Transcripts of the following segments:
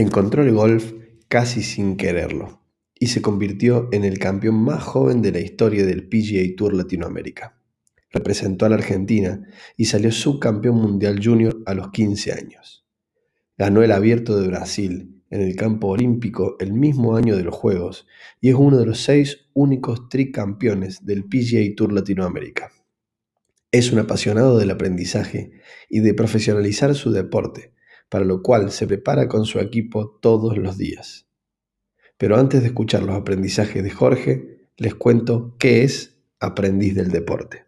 Encontró el golf casi sin quererlo y se convirtió en el campeón más joven de la historia del PGA Tour Latinoamérica. Representó a la Argentina y salió subcampeón mundial junior a los 15 años. Ganó el Abierto de Brasil en el campo olímpico el mismo año de los Juegos y es uno de los seis únicos tricampeones del PGA Tour Latinoamérica. Es un apasionado del aprendizaje y de profesionalizar su deporte, para lo cual se prepara con su equipo todos los días. Pero antes de escuchar los aprendizajes de Jorge, les cuento qué es aprendiz del deporte.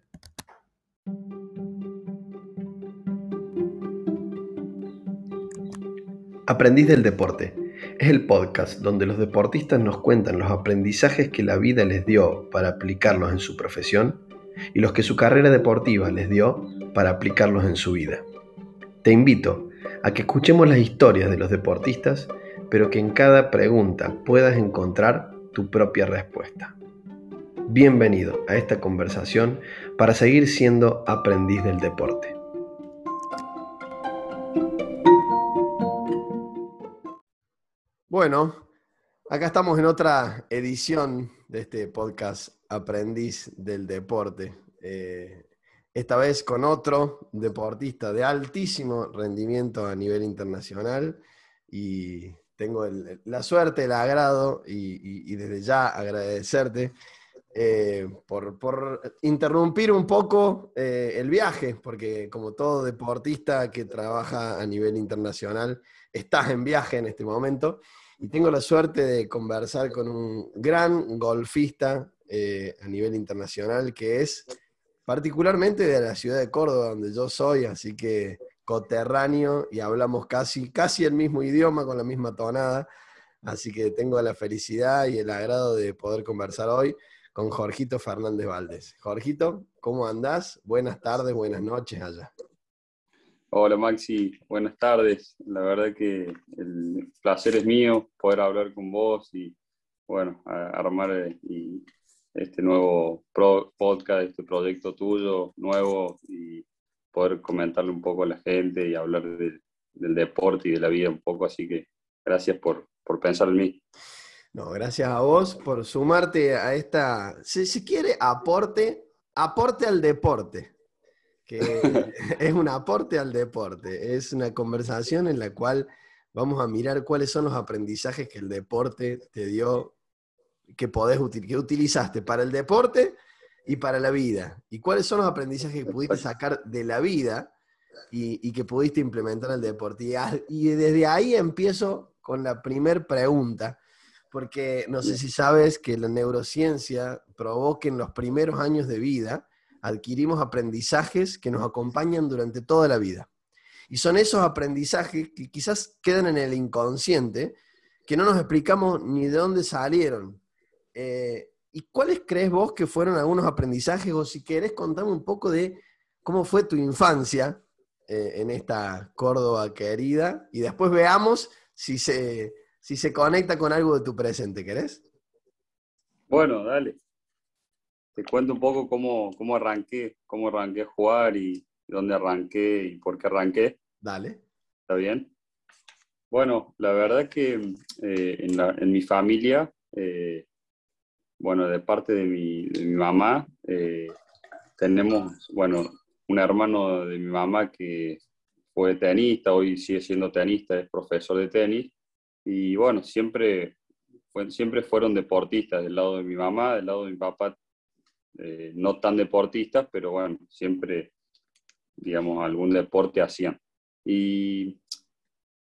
Aprendiz del deporte es el podcast donde los deportistas nos cuentan los aprendizajes que la vida les dio para aplicarlos en su profesión y los que su carrera deportiva les dio para aplicarlos en su vida. Te invito a que escuchemos las historias de los deportistas, pero que en cada pregunta puedas encontrar tu propia respuesta. Bienvenido a esta conversación para seguir siendo aprendiz del deporte. Bueno, acá estamos en otra edición de este podcast Aprendiz del Deporte. Eh, esta vez con otro deportista de altísimo rendimiento a nivel internacional. Y tengo la suerte, el agrado y, desde ya agradecerte eh, por, interrumpir un poco eh, el viaje, porque como todo deportista que trabaja a nivel internacional, estás en viaje en este momento. Y tengo la suerte de conversar con un gran golfista eh, a nivel internacional que es particularmente de la ciudad de Córdoba, donde yo soy, así que coterráneo y hablamos casi, casi el mismo idioma con la misma tonada. Así que tengo la felicidad y el agrado de poder conversar hoy con Jorgito Fernández Valdés. Jorgito, ¿cómo andás? Buenas tardes, buenas noches allá. Hola Maxi, buenas tardes. La verdad que el placer es mío poder hablar con vos y bueno, armar eh, y este nuevo podcast, este proyecto tuyo nuevo y poder comentarle un poco a la gente y hablar del deporte y de la vida un poco. Así que gracias por, por pensar en mí. No, gracias a vos por sumarte a esta, si, si quiere, aporte, aporte al deporte, que es un aporte al deporte, es una conversación en la cual vamos a mirar cuáles son los aprendizajes que el deporte te dio que podés que utilizaste para el deporte y para la vida. ¿Y cuáles son los aprendizajes que pudiste sacar de la vida y, que pudiste implementar en el deporte? Y, desde ahí empiezo con la primera pregunta, porque no sé si sabes que la neurociencia provoca que en los primeros años de vida adquirimos aprendizajes que nos acompañan durante toda la vida. Y son esos aprendizajes que quizás quedan en el inconsciente, que no nos explicamos ni de dónde salieron, eh, ¿Y cuáles crees vos que fueron algunos aprendizajes? O si querés contarme un poco de cómo fue tu infancia eh, en esta Córdoba querida. Y después veamos si se, si se conecta con algo de tu presente, ¿querés? Bueno, dale. Te cuento un poco cómo, cómo arranqué, cómo arranqué a jugar y dónde arranqué y por qué arranqué. Dale. ¿Está bien? Bueno, la verdad que eh, en, en, mi familia bueno, de parte de mi, mamá, eh, tenemos, bueno, un hermano de mi mamá que fue tenista, hoy sigue siendo tenista, es profesor de tenis, y bueno, siempre, siempre fueron deportistas del lado de mi mamá, del lado de mi papá, eh, no tan deportistas, pero bueno, siempre, digamos, algún deporte hacían. Y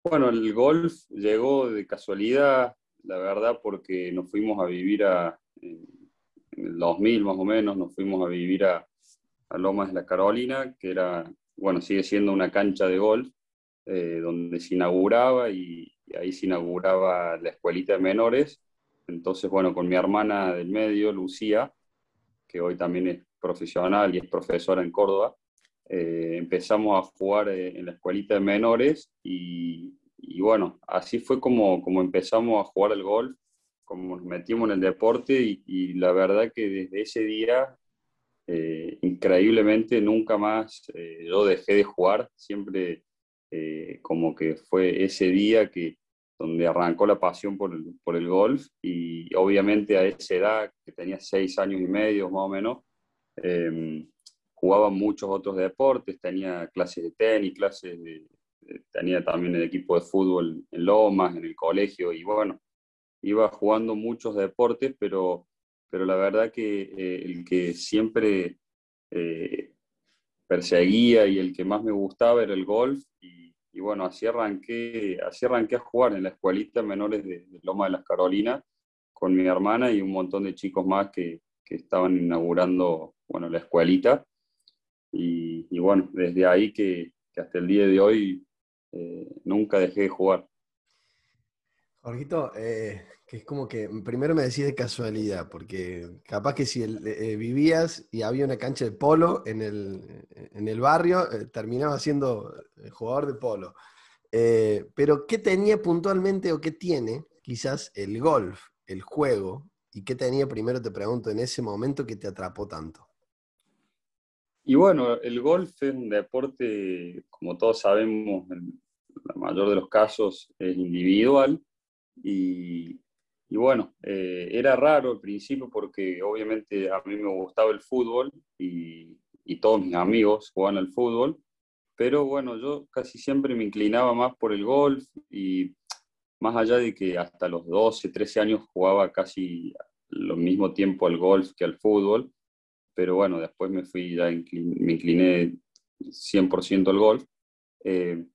bueno, el golf llegó de casualidad, la verdad, porque nos fuimos a vivir a, en, el 2000 más o menos, nos fuimos a vivir a, Lomas de la Carolina, que era, bueno, sigue siendo una cancha de golf, eh, donde se inauguraba y, ahí se inauguraba la escuelita de menores. Entonces, bueno, con mi hermana del medio, Lucía, que hoy también es profesional y es profesora en Córdoba, eh, empezamos a jugar eh, en la escuelita de menores y, y, bueno, así fue como, como empezamos a jugar al golf como nos metimos en el deporte y, la verdad que desde ese día, eh, increíblemente, nunca más eh, yo dejé de jugar, siempre eh, como que fue ese día que donde arrancó la pasión por el, por el golf y obviamente a esa edad, que tenía seis años y medio más o menos, em, jugaba muchos otros deportes, tenía clases de tenis, clases tenía también el equipo de fútbol en Lomas, en el colegio, y bueno, iba jugando muchos deportes, pero, pero la verdad que eh, el que siempre eh, perseguía y el que más me gustaba era el golf, y, bueno, así arranqué, así arranqué a jugar en la escuelita menores de, Loma de las Carolinas, con mi hermana y un montón de chicos más que, que estaban inaugurando, bueno, la escuelita, y, y bueno, desde ahí que, que hasta el día de hoy eh, nunca dejé de jugar. Jorgito, eh, que es como que primero me decís de casualidad, porque capaz que si eh, vivías y había una cancha de polo en el, en el barrio, terminaba siendo jugador de polo. pero ¿qué tenía puntualmente o qué tiene quizás el golf, el juego? ¿Y qué tenía, primero te pregunto, en ese momento que te atrapó tanto? Y bueno, el golf es un deporte, como todos sabemos, en la mayor de los casos es individual. Y, bueno, eh, era raro al principio porque obviamente a mí me gustaba el fútbol y, todos mis amigos jugaban al fútbol. Pero bueno, yo casi siempre me inclinaba más por el golf y más allá de que hasta los 12, 13 años jugaba casi lo mismo tiempo al golf que al fútbol pero bueno, después me fui, ya me incliné 100% al golf. Eh,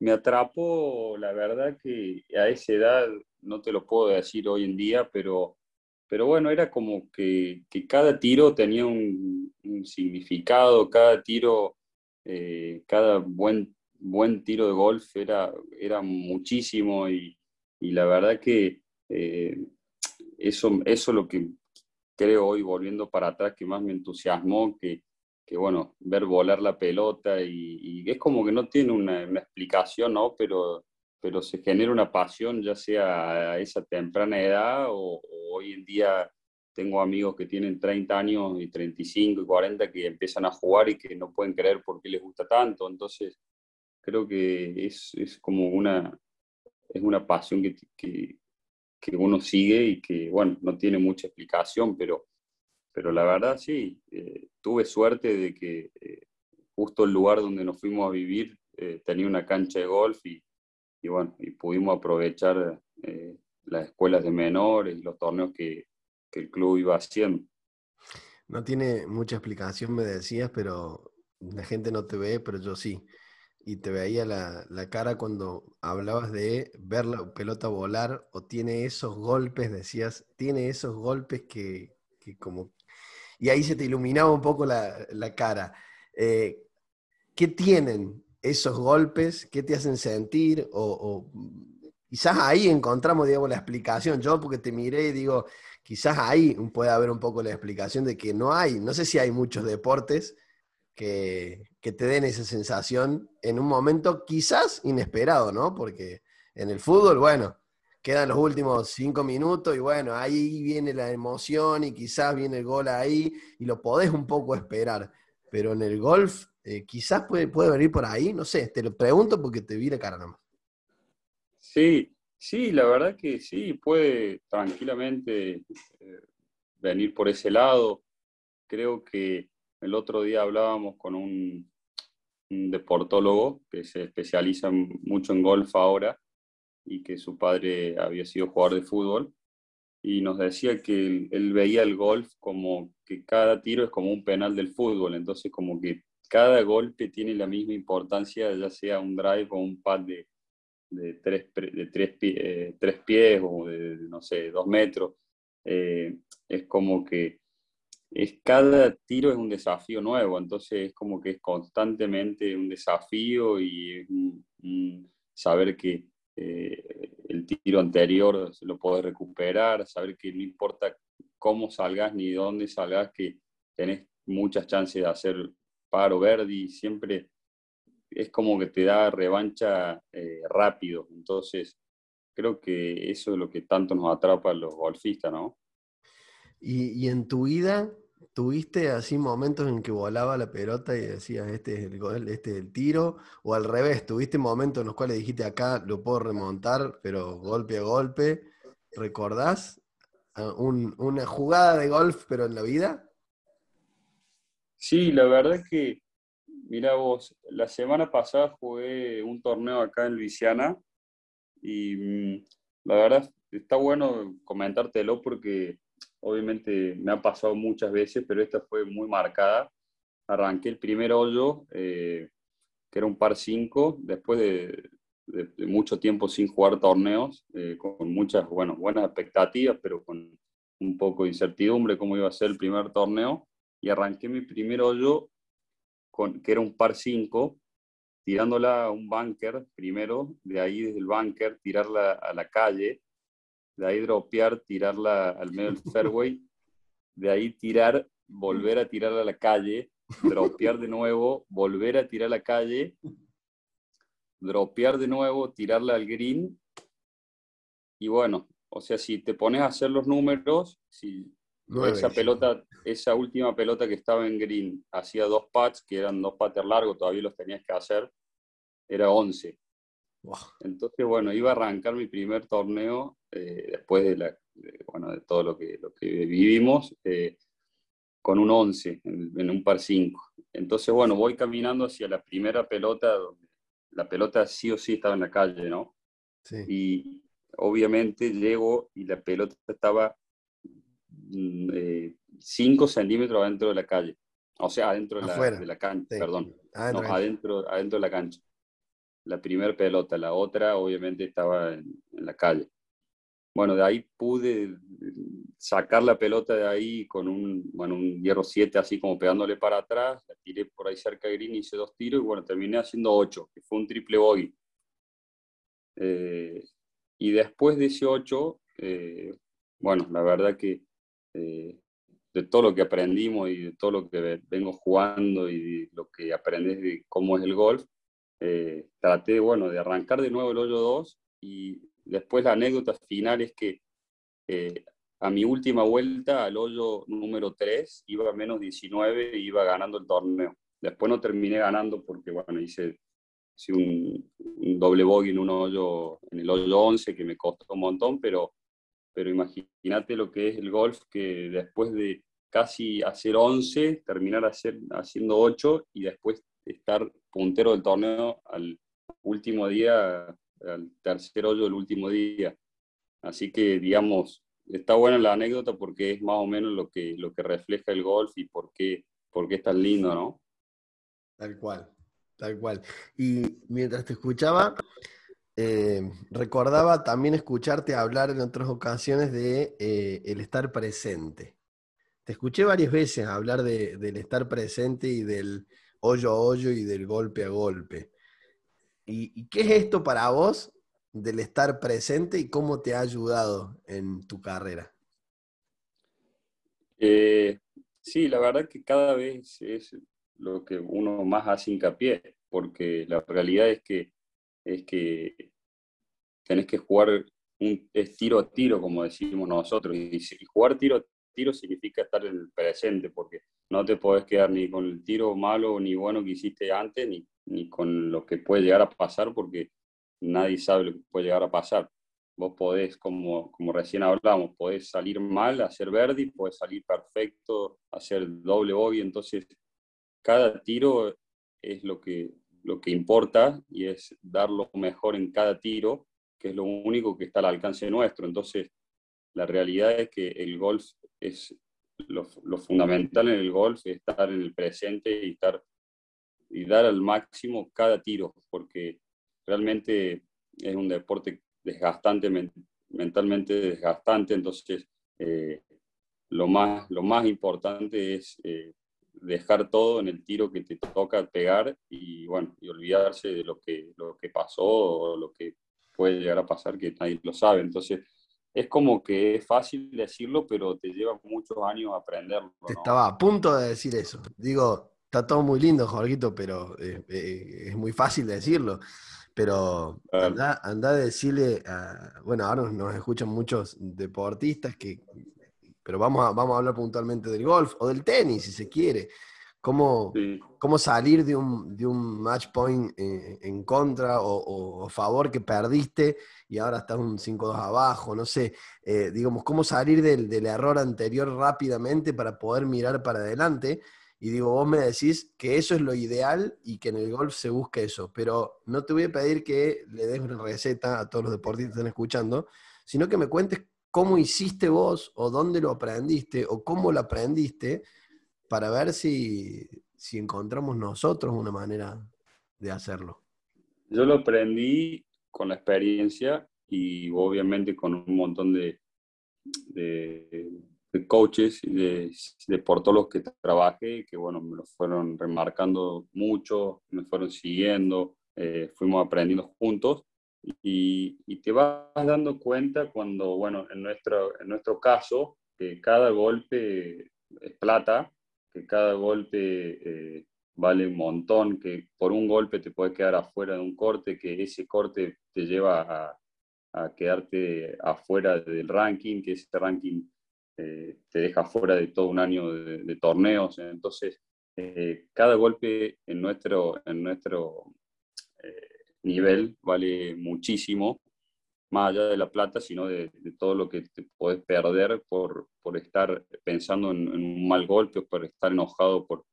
me atrapó, la verdad que a esa edad, no te lo puedo decir hoy en día, pero, pero bueno, era como que, que cada tiro tenía un, significado, cada tiro, eh, cada buen, buen tiro de golf era, era muchísimo y, y la verdad que eh, eso, eso lo que creo hoy, volviendo para atrás, que más me entusiasmó, que, que bueno, ver volar la pelota y, es como que no tiene una, explicación, ¿no? Pero, pero se genera una pasión, ya sea a esa temprana edad o, hoy en día tengo amigos que tienen 30 años y 35 y 40 que empiezan a jugar y que no pueden creer por qué les gusta tanto. Entonces, creo que es, es como una, es una pasión que, que, que uno sigue y que, bueno, no tiene mucha explicación, pero, pero la verdad sí, eh, tuve suerte de que eh, justo el lugar donde nos fuimos a vivir eh, tenía una cancha de golf y, y, bueno, y pudimos aprovechar las escuelas de menores y los torneos que, que el club iba haciendo. No tiene mucha explicación, me decías, pero la gente no te ve, pero yo sí y te veía la, cara cuando hablabas de ver la pelota volar o tiene esos golpes, decías, tiene esos golpes que, como... Y ahí se te iluminaba un poco la, cara. Eh, ¿Qué tienen esos golpes? ¿Qué te hacen sentir? O, quizás ahí encontramos, digamos, la explicación. Yo porque te miré y digo, quizás ahí puede haber un poco la explicación de que no hay, no sé si hay muchos deportes que, te den esa sensación en un momento quizás inesperado, ¿no? Porque en el fútbol, bueno, quedan los últimos cinco minutos y bueno, ahí viene la emoción y quizás viene el gol ahí y lo podés un poco esperar. Pero en el golf eh, quizás puede, puede venir por ahí, no sé, te lo pregunto porque te vi la cara nomás. Sí, sí, la verdad que sí, puede tranquilamente eh, venir por ese lado. Creo que el otro día hablábamos con un, deportólogo que se especializa mucho en golf ahora y que su padre había sido jugador de fútbol y nos decía que él, veía el golf como que cada tiro es como un penal del fútbol, entonces como que cada golpe tiene la misma importancia, ya sea un drive o un pad de, de, tres, de tres, eh, tres, pies o de, no sé, dos metros. Eh, es como que es cada tiro es un desafío nuevo, entonces es como que es constantemente un desafío y saber que eh, el tiro anterior lo puedes recuperar, saber que no importa cómo salgas ni dónde salgas, que tenés muchas chances de hacer paro verdi, siempre es como que te da revancha eh, rápido, entonces creo que eso es lo que tanto nos atrapa a los golfistas, ¿no? Y, en tu vida, ¿Tuviste así momentos en que volaba la pelota y decías, este es el gol, este es el tiro? O al revés, ¿tuviste momentos en los cuales dijiste, acá lo puedo remontar, pero golpe a golpe? ¿Recordás ah, una jugada de golf, pero en la vida? Sí, la verdad es que, mira vos, la semana pasada jugué un torneo acá en Luisiana y mm, la verdad está bueno comentártelo porque obviamente me ha pasado muchas veces, pero esta fue muy marcada. Arranqué el primer hoyo, eh, que era un par 5, después de, mucho tiempo sin jugar torneos, eh, con muchas buenas expectativas, pero con un poco de incertidumbre cómo iba a ser el primer torneo. Y arranqué mi primer hoyo, con, que era un par 5, tirándola a un bunker primero, de ahí desde el bunker tirarla a la calle, de ahí dropear, tirarla al medio del fairway, de ahí tirar, volver a tirarla a la calle, dropear de nuevo, volver a tirar a la calle, dropear de nuevo, tirarla al green. Y bueno, o sea, si te pones a hacer los números, si esa pelota, esa última pelota que estaba en green, hacía dos pads, que eran dos pads largos, todavía los tenías que hacer, era 11. Entonces, bueno, iba a arrancar mi primer torneo eh, después de, la, bueno, de todo lo que, lo que vivimos, eh, con un 11 en, un par 5. Entonces, bueno, voy caminando hacia la primera pelota, donde la pelota sí o sí estaba en la calle, ¿no? Sí. Y obviamente llego y la pelota estaba 5 mm, eh, centímetros adentro de la calle. O sea, adentro de la, de la cancha, perdón. adentro, adentro de la cancha la primera pelota, la otra obviamente estaba en, la calle. Bueno, de ahí pude sacar la pelota de ahí con un, bueno, un hierro 7 así como pegándole para atrás, la tiré por ahí cerca de green, hice dos tiros y bueno, terminé haciendo 8, que fue un triple bogey. Eh, y después de ese 8, eh, bueno, la verdad que eh, de todo lo que aprendimos y de todo lo que vengo jugando y de lo que aprendes de cómo es el golf, eh, traté, bueno, de arrancar de nuevo el hoyo 2 y después la anécdota final es que eh, a mi última vuelta, al hoyo número 3, iba a menos 19 y iba ganando el torneo. Después no terminé ganando porque, bueno, hice, un, doble bogey en un hoyo, en el hoyo 11 que me costó un montón, pero, pero imagínate lo que es el golf que después de casi hacer 11, terminar hacer, haciendo 8 y después estar puntero del torneo al último día, al tercer hoyo del último día. Así que, digamos, está buena la anécdota porque es más o menos lo que, lo que refleja el golf y por qué, por qué es tan lindo, ¿no? Tal cual, tal cual. Y mientras te escuchaba, eh, recordaba también escucharte hablar en otras ocasiones de eh, el estar presente. Te escuché varias veces hablar del estar presente y del hoyo a hoyo y del golpe a golpe. ¿Y, qué es esto para vos del estar presente y cómo te ha ayudado en tu carrera? Eh, sí, la verdad que cada vez es lo que uno más hace hincapié, porque la realidad es que, es que tenés que jugar un, tiro a tiro, como decimos nosotros, y, jugar tiro a tiro significa estar en el presente, porque no te podés quedar ni con el tiro malo ni bueno que hiciste antes, ni, ni con lo que puede llegar a pasar, porque nadie sabe lo que puede llegar a pasar. Vos podés, como, como recién hablamos, podés salir mal, hacer verde, podés salir perfecto, hacer doble bogey, entonces cada tiro es lo que, lo que importa y es dar lo mejor en cada tiro, que es lo único que está al alcance nuestro. Entonces, la realidad es que el golf es lo, fundamental en el golf es estar en el presente y, estar, y dar al máximo cada tiro, porque realmente es un deporte desgastante, mentalmente desgastante, entonces eh, lo, más, lo más importante es eh, dejar todo en el tiro que te toca pegar y, bueno, y olvidarse de lo que, lo que pasó o lo que puede llegar a pasar que nadie lo sabe. Entonces, es como que es fácil decirlo, pero te lleva muchos años aprenderlo. Estaba a punto de decir eso. Digo, está todo muy lindo, Jorgito, pero eh, eh, es muy fácil decirlo. Pero anda, anda, a decirle, a, bueno, ahora nos escuchan muchos deportistas que pero vamos a, vamos a hablar puntualmente del golf o del tenis, si se quiere. ¿Cómo, cómo salir de un, de un match point eh, en contra o, favor que perdiste y ahora estás un 5-2 abajo? No sé, eh, digamos, cómo salir del, del, error anterior rápidamente para poder mirar para adelante. Y digo, vos me decís que eso es lo ideal y que en el golf se busque eso, pero no te voy a pedir que le des una receta a todos los deportistas que están escuchando, sino que me cuentes cómo hiciste vos o dónde lo aprendiste o cómo lo aprendiste para ver si, encontramos nosotros una manera de hacerlo. Yo lo aprendí con la experiencia y obviamente con un montón de, de, coaches y de, de por todos los que trabajé, que bueno, me lo fueron remarcando mucho, me fueron siguiendo, eh, fuimos aprendiendo juntos. Y, y, te vas dando cuenta cuando, bueno, en nuestro, en nuestro caso, que cada golpe es plata, que cada golpe eh, vale un montón, que por un golpe te puede quedar afuera de un corte, que ese corte te lleva a, quedarte afuera del ranking, que ese ranking eh, te deja fuera de todo un año de, torneos. Entonces, eh, cada golpe en nuestro, en nuestro nivel vale muchísimo más allá de la plata, sino de, todo lo que te puedes perder por, por estar pensando en, un mal golpe o por estar enojado por,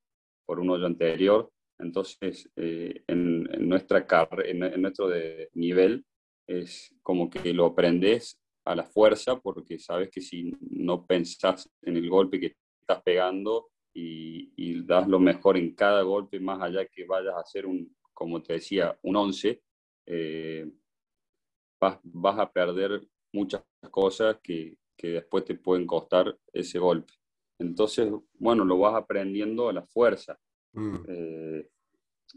por un hoyo anterior. Entonces, eh, en, nuestra en, en, nuestro de nivel, es como que lo aprendes a la fuerza, porque sabes que si no pensás en el golpe que estás pegando y, y das lo mejor en cada golpe, más allá que vayas a hacer un, como te decía, un 11, eh, vas, a perder muchas cosas que, que, después te pueden costar ese golpe. Entonces, bueno, lo vas aprendiendo a la fuerza. Mm. Eh,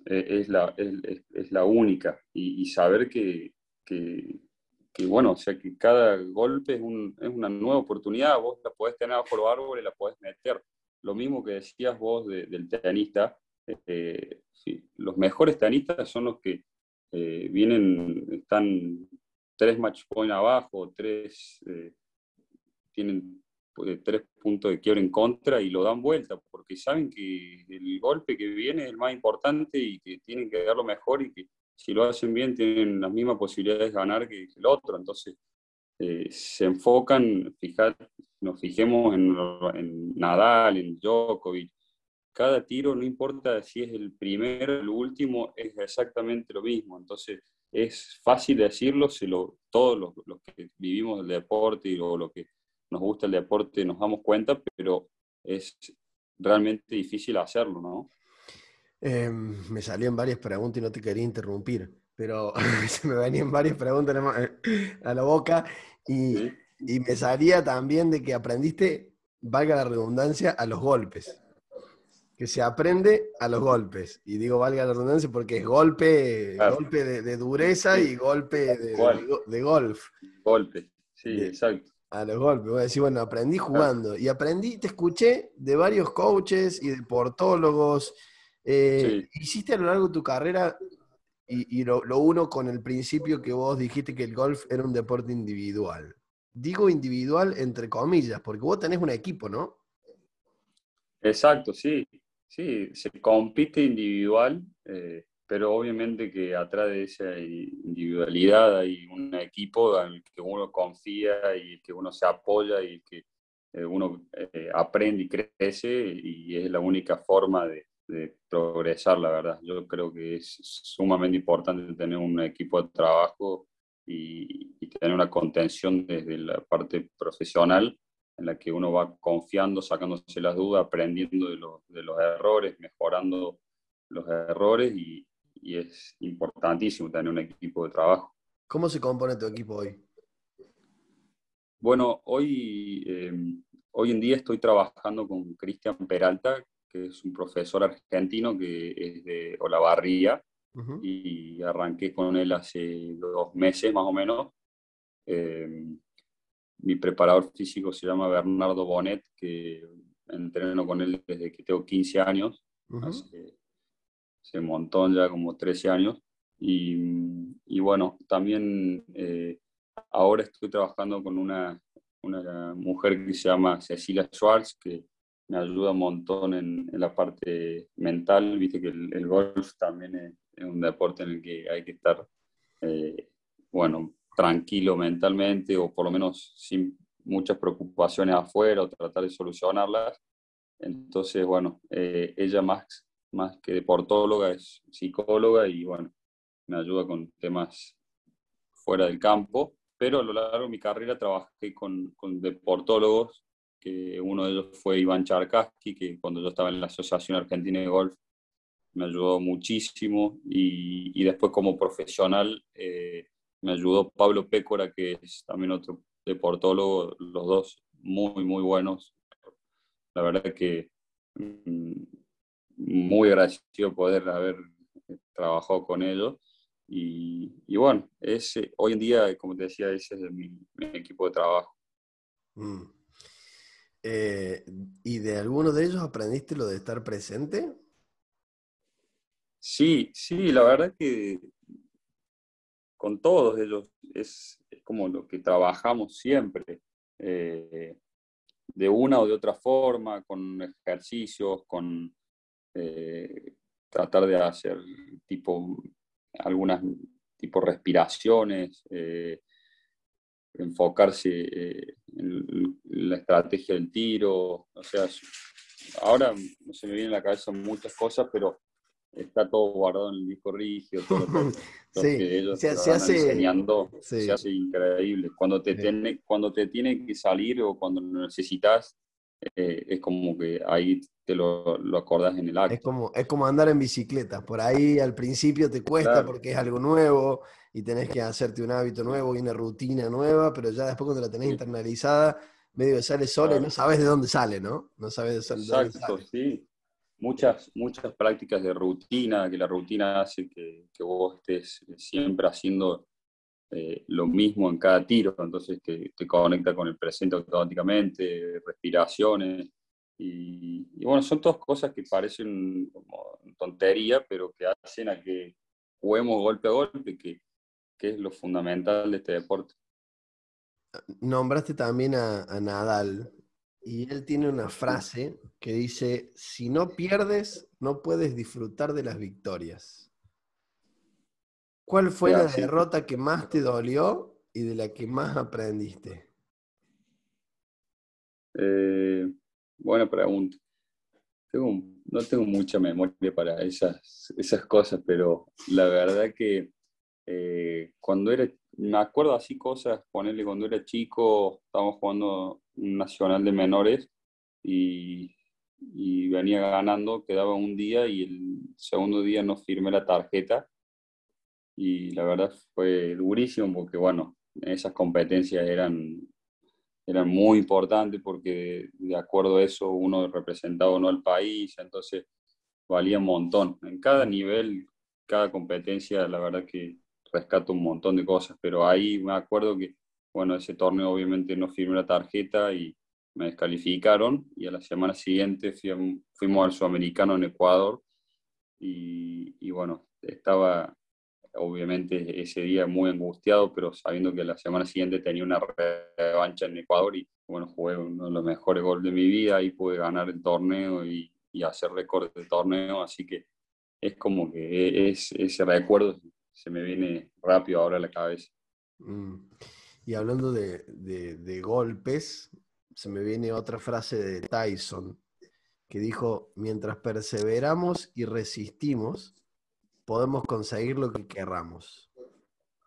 e, es, la, es, es, la única. Y, saber que, que, que, bueno, o sea, que cada golpe es, un, es, una nueva oportunidad. Vos la podés tener bajo los árboles y la podés meter. Lo mismo que decías vos del tenista. Eh, los mejores tenistas son los que eh, vienen, están tres match point abajo, tres, tienen tres puntos de quiebra en contra y lo dan vuelta, porque saben que el golpe que viene es el más importante y que tienen que darlo mejor y que si lo hacen bien tienen las mismas posibilidades de ganar que el otro. Entonces, eh, se enfocan, fijar, nos fijemos en, en Nadal, en Djokovic, cada tiro, no importa si es el primero o el último, es exactamente lo mismo. Entonces, es fácil decirlo si lo, todos los, que vivimos el deporte o lo que nos gusta el deporte nos damos cuenta, pero es realmente difícil hacerlo, ¿no? Em, me salían varias preguntas y no te quería interrumpir, pero se me venían varias preguntas a la boca y, y me salía también de que aprendiste, valga la redundancia, a los golpes que se aprende a los golpes. Y digo, valga la redundancia, porque es golpe, golpe de, dureza y golpe de, golf. Golpe, sí, exacto. A los golpes. Voy a decir, bueno, aprendí jugando. Y aprendí, te escuché de varios coaches y deportólogos. Eh, hiciste a lo largo de tu carrera, y, lo, lo uno con el principio que vos dijiste que el golf era un deporte individual. Digo individual entre comillas, porque vos tenés un equipo, ¿no? Exacto, sí. Sí, se compite individual, eh, pero obviamente que atrás de esa individualidad hay un equipo en el que uno confía y que uno se apoya y que eh, uno eh, aprende y crece y es la única forma de, progresar, la verdad. Yo creo que es sumamente importante tener un equipo de trabajo y, y tener una contención desde la parte profesional en la que uno va confiando, sacándose las dudas, aprendiendo de, de los errores, mejorando los errores y, y, es importantísimo tener un equipo de trabajo. ¿Cómo se compone tu equipo hoy? Bueno, hoy, eh, hoy en día estoy trabajando con Cristian Peralta, que es un profesor argentino que es de Olavarría, y arranqué con él hace dos meses más o menos. Eh, mi preparador físico se llama Bernardo Bonet, que entreno con él desde que tengo 15 años, hace, un montón ya como 13 años. Y, y bueno, también eh, ahora estoy trabajando con una, una mujer que se llama Cecilia Schwartz, que me ayuda un montón en, la parte mental. Viste que el, golf también es, un deporte en el que hay que estar, eh, bueno, tranquilo mentalmente o por lo menos sin muchas preocupaciones afuera o tratar de solucionarlas. Entonces, bueno, eh, ella más, más que deportóloga es psicóloga y bueno, me ayuda con temas fuera del campo, pero a lo largo de mi carrera trabajé con, con deportólogos, que uno de ellos fue Iván Charkaski, que cuando yo estaba en la Asociación Argentina de Golf me ayudó muchísimo, y, y después como profesional eh, me ayudó Pablo Pécora, que es también otro deportólogo, los dos muy, muy buenos. La verdad que mm, muy agradecido poder haber trabajado con ellos. Y, bueno, ese, hoy en día, como te decía, ese es mi, equipo de trabajo. Mm. Eh, ¿Y de alguno de ellos aprendiste lo de estar presente? Sí, sí, la verdad que con todos ellos es, como lo que trabajamos siempre, eh, de una o de otra forma, con ejercicios, con eh, tratar de hacer tipo algunas tipo respiraciones, eh, enfocarse en la estrategia del tiro, o sea, ahora se me viene a la cabeza muchas cosas, pero está todo guardado en el disco rígido, todo lo, que ellos se, se hace, enseñando, se hace increíble. Cuando te, tiene, cuando te tiene que salir o cuando necesitas, eh, es como que ahí te lo, lo acordás en el acto. Es como, es como andar en bicicleta, por ahí al principio te cuesta porque es algo nuevo y tenés que hacerte un hábito nuevo y una rutina nueva, pero ya después cuando la tenés internalizada, medio que sale sola y no sabes de dónde sale, ¿no? No sabes de dónde sale. sí muchas, muchas prácticas de rutina, que la rutina hace que, que vos estés siempre haciendo eh, lo mismo en cada tiro, entonces te, te, conecta con el presente automáticamente, respiraciones, y, bueno, son todas cosas que parecen como tontería, pero que hacen a que juguemos golpe a golpe, que, que es lo fundamental de este deporte. Nombraste también a Nadal, y él tiene una frase que dice, si no pierdes, no puedes disfrutar de las victorias. ¿Cuál fue la derrota que más te dolió y de la que más aprendiste? Eh, buena pregunta. no tengo mucha memoria para esas, esas cosas, pero la verdad que eh, cuando era, me acuerdo así cosas, ponerle cuando era chico, estábamos jugando un nacional de menores y, y, venía ganando, quedaba un día y el segundo día no firmé la tarjeta y la verdad fue durísimo porque bueno, esas competencias eran, eran muy importantes porque de, acuerdo a eso uno representaba o no al país, entonces valía un montón. En cada nivel, cada competencia, la verdad que rescato un montón de cosas, pero ahí me acuerdo que bueno, ese torneo obviamente no firmé la tarjeta y me descalificaron y a la semana siguiente fuimos al Sudamericano en Ecuador y, bueno, estaba obviamente ese día muy angustiado, pero sabiendo que la semana siguiente tenía una revancha en Ecuador y bueno, jugué uno de los mejores goles de mi vida y pude ganar el torneo y, hacer récord del torneo, así que es como que es, ese recuerdo se me viene rápido ahora a la cabeza. Mm. Y hablando de, golpes, se me viene otra frase de Tyson, que dijo, mientras perseveramos y resistimos, podemos conseguir lo que querramos.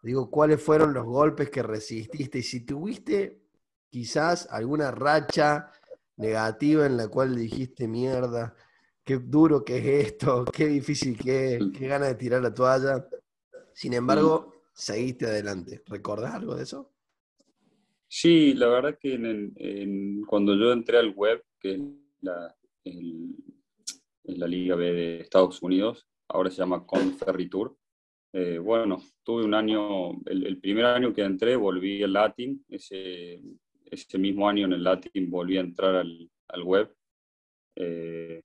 Digo, ¿cuáles fueron los golpes que resististe? Y si tuviste quizás alguna racha negativa en la cual dijiste, mierda, qué duro que es esto, qué difícil que es, qué ganas de tirar la toalla. Sin embargo, seguiste adelante. ¿Recordás algo de eso? Sí, la verdad que cuando yo entré al web, que es la, la Liga B de Estados Unidos, ahora se llama Conferritur, eh, bueno, tuve un año, el, primer año que entré volví al Latin, ese, ese mismo año en el Latin volví a entrar al, al web. Eh,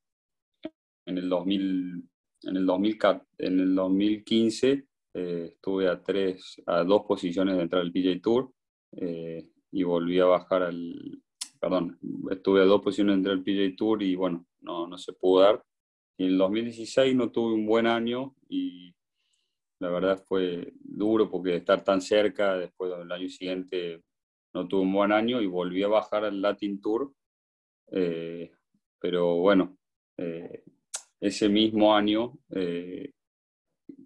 en, el 2000, en, el 2000, en el 2015 eh, estuve a, tres, a dos posiciones de entrar al PJ Tour. Eh, y volví a bajar al, perdón, estuve a dos posiciones entre el PJ Tour y bueno, no, no se pudo dar. Y en el 2016 no tuve un buen año y la verdad fue duro porque estar tan cerca, después del año siguiente no tuve un buen año y volví a bajar al Latin Tour. Eh, pero bueno, eh, ese mismo año eh,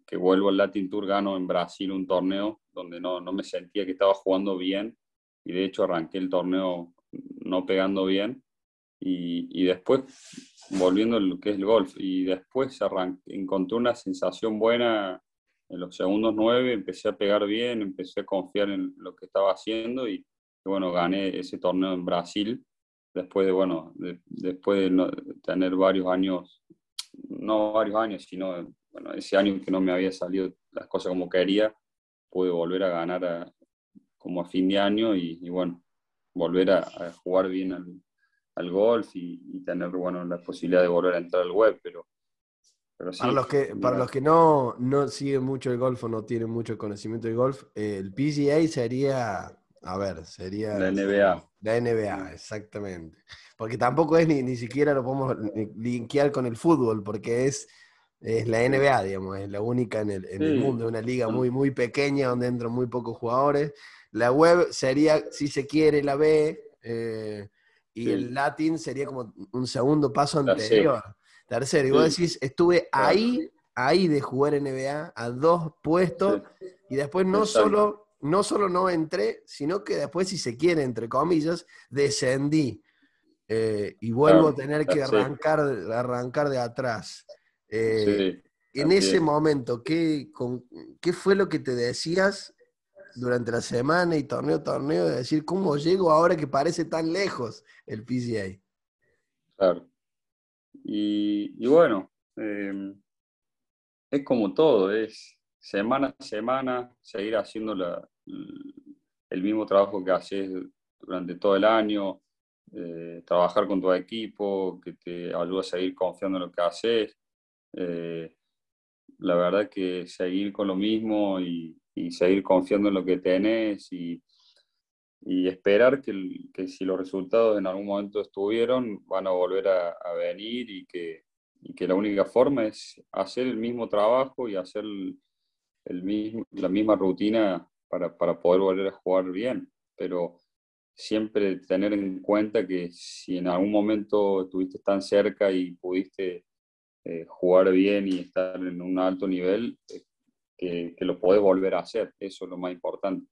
que vuelvo al Latin Tour gano en Brasil un torneo donde no, no me sentía que estaba jugando bien y de hecho arranqué el torneo no pegando bien y, y después volviendo a lo que es el golf y después encontré una sensación buena en los segundos nueve, empecé a pegar bien, empecé a confiar en lo que estaba haciendo y, bueno, gané ese torneo en Brasil después de, bueno, después de tener varios años, no varios años, sino bueno, ese año que no me había salido las cosas como quería, pude volver a ganar como a fin de año y, bueno, volver a, jugar bien al, golf y, tener bueno, la posibilidad de volver a entrar al web, pero, pero para los que, para los que no, no siguen mucho el golf o no tienen mucho conocimiento del golf, eh, el PGA sería, a ver, sería... La NBA. La NBA, exactamente. Porque tampoco es ni, ni siquiera lo podemos linkear con el fútbol, porque es es la NBA, digamos, es la única en el, en el mundo, una liga muy, muy pequeña donde entran muy pocos jugadores. La web sería, si se quiere, la B, eh, y el Latin sería como un segundo paso anterior. Tercero, y vos decís, estuve ahí, ahí de jugar NBA, a dos puestos, y después no solo, no solo no entré, sino que después, si se quiere, entre comillas, descendí. Eh, y vuelvo a tener que arrancar, arrancar de atrás. Eh, en ese momento, ¿qué, ¿qué fue lo que te decías durante la semana y torneo torneo de decir cómo llego ahora que parece tan lejos el PCA? Claro. Y, bueno, em, es como todo, es semana a semana seguir haciendo el mismo trabajo que haces durante todo el año, eh, trabajar con tu equipo, que te ayuda a seguir confiando en lo que haces. Eh, la verdad que seguir con lo mismo y, seguir confiando en lo que tenés y, esperar que, que, si los resultados en algún momento estuvieron, van a volver a, venir y que, que, la única forma es hacer el mismo trabajo y hacer el, mismo, la misma rutina para, para, poder volver a jugar bien. Pero siempre tener en cuenta que si en algún momento estuviste tan cerca y pudiste eh, jugar bien y estar en un alto nivel, que, lo podés volver a hacer. Eso es lo más importante.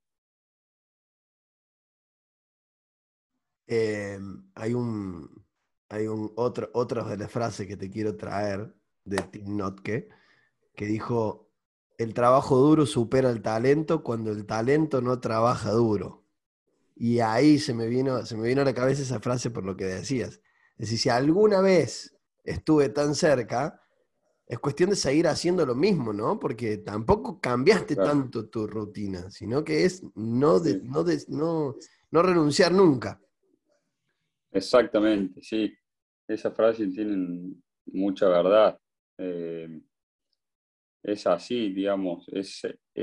Em, hay un, hay un otro, otra de las frases que te quiero traer de Tim Notke, que dijo, el trabajo duro supera el talento cuando el talento no trabaja duro. Y ahí se me vino, se me vino a la cabeza esa frase por lo que decías. Es decir, si alguna vez estuve tan cerca, es cuestión de seguir haciendo lo mismo, ¿no? Porque tampoco cambiaste tanto tu rutina, sino que es no, no, no, renunciar nunca. Exactamente, sí. Esa frase tiene mucha verdad. Eh, es así, digamos, es,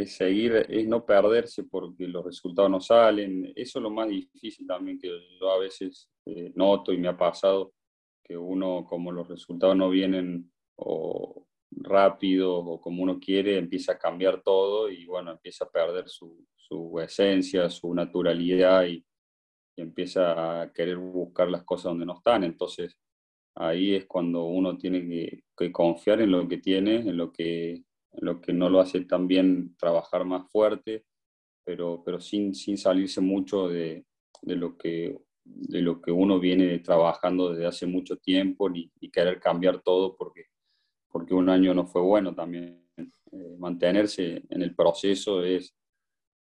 seguir, es no perderse porque los resultados no salen. Eso es lo más difícil también que yo a veces eh, noto y me ha pasado que uno, como los resultados no vienen o rápido o como uno quiere, empieza a cambiar todo y bueno, empieza a perder su, su esencia, su naturalidad y, empieza a querer buscar las cosas donde no están. Entonces, ahí es cuando uno tiene que, confiar en lo que tiene, en lo que, lo que no lo hace tan bien, trabajar más fuerte, pero, pero sin, sin salirse mucho de, de lo que de lo que uno viene trabajando desde hace mucho tiempo ni, querer cambiar todo porque, porque un año no fue bueno también. Eh, mantenerse en el proceso es,